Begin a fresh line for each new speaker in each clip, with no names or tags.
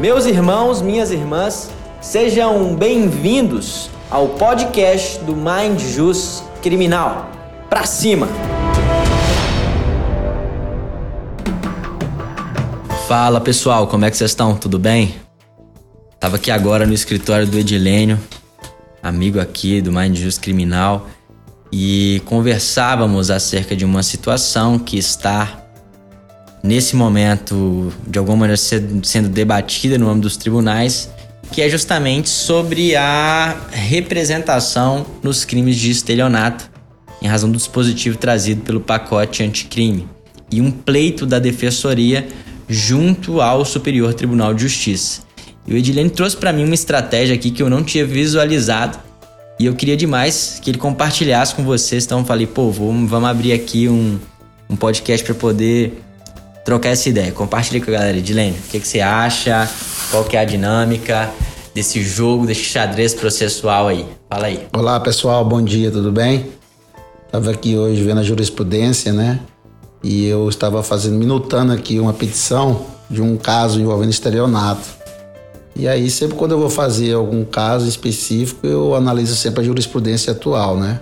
Meus irmãos, minhas irmãs, sejam bem-vindos ao podcast do Mind Jus Criminal. Pra cima! Fala pessoal, como é que vocês estão? Tudo bem? Tava aqui agora no escritório do Edilênio, amigo aqui do Mind Jus Criminal, e conversávamos acerca de uma situação que está nesse momento de alguma maneira sendo debatida no âmbito dos tribunais, que é justamente sobre a representação nos crimes de estelionato, em razão do dispositivo trazido pelo pacote anticrime, e um pleito da defensoria junto ao Superior Tribunal de Justiça. E o Edilene trouxe para mim uma estratégia aqui que eu não tinha visualizado e eu queria demais que ele compartilhasse com vocês. Então falei, pô, vamos, vamos abrir aqui um, um podcast para poder trocar essa ideia. Compartilhe com a galera. Edilene, o que, que você acha? Qual que é a dinâmica desse jogo, desse xadrez processual aí? Fala aí.
Olá pessoal, bom dia, tudo bem? Estava aqui hoje vendo a jurisprudência, né? E eu estava fazendo, minutando aqui uma petição de um caso envolvendo estelionato. E aí, sempre quando eu vou fazer algum caso específico, eu analiso sempre a jurisprudência atual, né?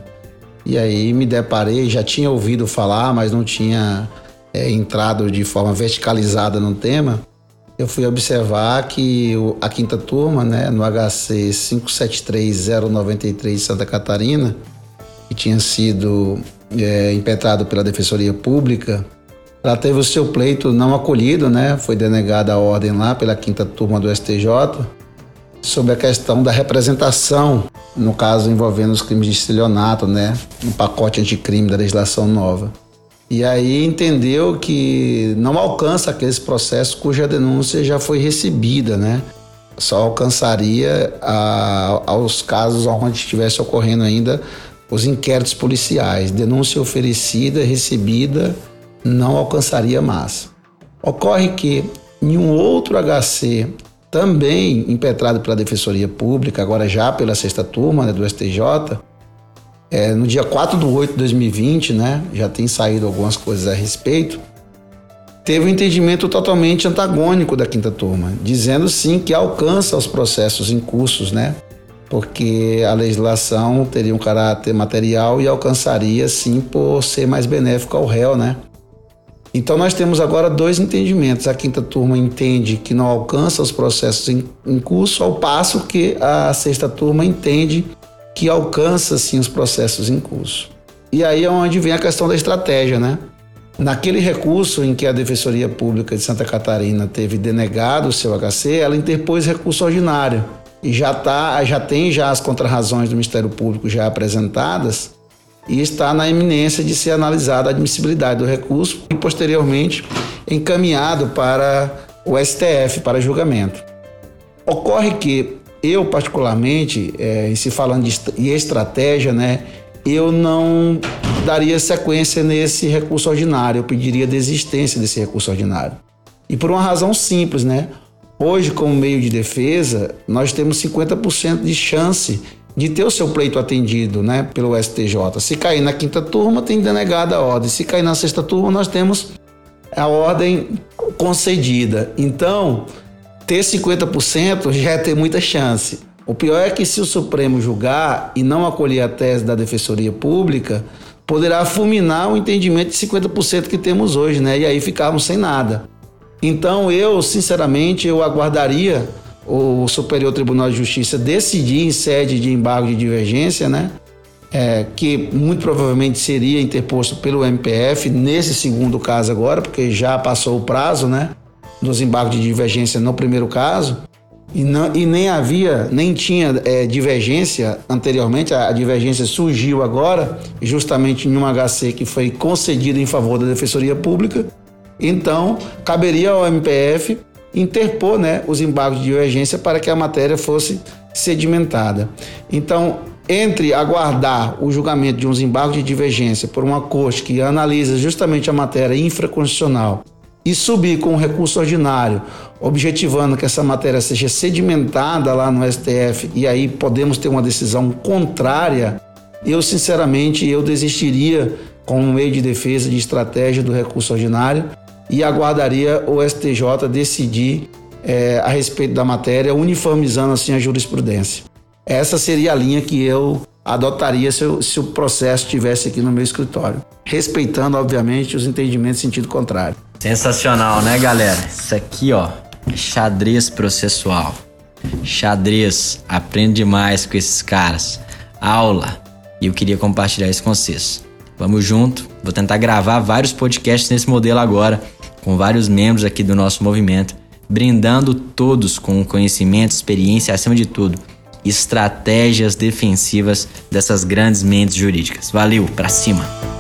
E aí me deparei, já tinha ouvido falar, mas não tinha é, entrado de forma verticalizada no tema. Eu fui observar que a quinta turma, né, no HC 573093 Santa Catarina, que tinha sido é, impetrado pela Defensoria Pública, ela teve o seu pleito não acolhido, né? Foi denegada a ordem lá pela quinta turma do STJ sobre a questão da representação, no caso envolvendo os crimes de estelionato, né? No pacote anticrime da legislação nova. E aí entendeu que não alcança aqueles processos cuja denúncia já foi recebida, né? Só alcançaria a, aos casos onde estivesse ocorrendo ainda os inquéritos policiais, denúncia oferecida, recebida, não alcançaria mais. Ocorre que em um outro HC, também impetrado pela Defensoria Pública, agora já pela sexta turma né, do STJ, é, no dia 4 de 8 de 2020, né, já tem saído algumas coisas a respeito, teve um entendimento totalmente antagônico da quinta turma, dizendo sim que alcança os processos em cursos, né, porque a legislação teria um caráter material e alcançaria sim por ser mais benéfico ao réu, né? Então nós temos agora dois entendimentos. A quinta turma entende que não alcança os processos em, em curso, ao passo que a sexta turma entende que alcança sim os processos em curso. E aí é onde vem a questão da estratégia, né? Naquele recurso em que a Defensoria Pública de Santa Catarina teve denegado o seu HC, ela interpôs recurso ordinário e já, tá, já tem já as contrarrazões do Ministério Público já apresentadas e está na iminência de ser analisada a admissibilidade do recurso e posteriormente encaminhado para o STF para julgamento. Ocorre que eu particularmente, é, se falando de estratégia, né, eu não daria sequência nesse recurso ordinário, eu pediria desistência desse recurso ordinário. E por uma razão simples, né? Hoje, como meio de defesa, nós temos 50% de chance de ter o seu pleito atendido né, pelo STJ. Se cair na quinta turma, tem denegada a ordem. Se cair na sexta turma, nós temos a ordem concedida. Então, ter 50% já é ter muita chance. O pior é que se o Supremo julgar e não acolher a tese da Defensoria Pública, poderá fulminar o entendimento de 50% que temos hoje, né? E aí ficarmos sem nada. Então eu, sinceramente, eu aguardaria o Superior Tribunal de Justiça decidir em sede de embargo de divergência, né? É, que muito provavelmente seria interposto pelo MPF nesse segundo caso agora, porque já passou o prazo, né? Dos embargos de divergência no primeiro caso. E, não, e nem havia, nem tinha é, divergência anteriormente, a, a divergência surgiu agora, justamente em um HC que foi concedido em favor da Defensoria Pública então, caberia ao MPF interpor né, os embargos de divergência para que a matéria fosse sedimentada. Então, entre aguardar o julgamento de uns embargos de divergência por uma corte que analisa justamente a matéria infraconstitucional e subir com um recurso ordinário, objetivando que essa matéria seja sedimentada lá no STF e aí podemos ter uma decisão contrária, eu sinceramente eu desistiria como meio de defesa de estratégia do recurso ordinário e aguardaria o STJ decidir é, a respeito da matéria, uniformizando assim a jurisprudência. Essa seria a linha que eu adotaria se, eu, se o processo estivesse aqui no meu escritório, respeitando, obviamente, os entendimentos em sentido contrário.
Sensacional, né, galera? Isso aqui, ó, é xadrez processual. Xadrez, aprende demais com esses caras. Aula. E eu queria compartilhar isso com vocês. Vamos junto. Vou tentar gravar vários podcasts nesse modelo agora, com vários membros aqui do nosso movimento, brindando todos com conhecimento, experiência, acima de tudo, estratégias defensivas dessas grandes mentes jurídicas. Valeu, pra cima!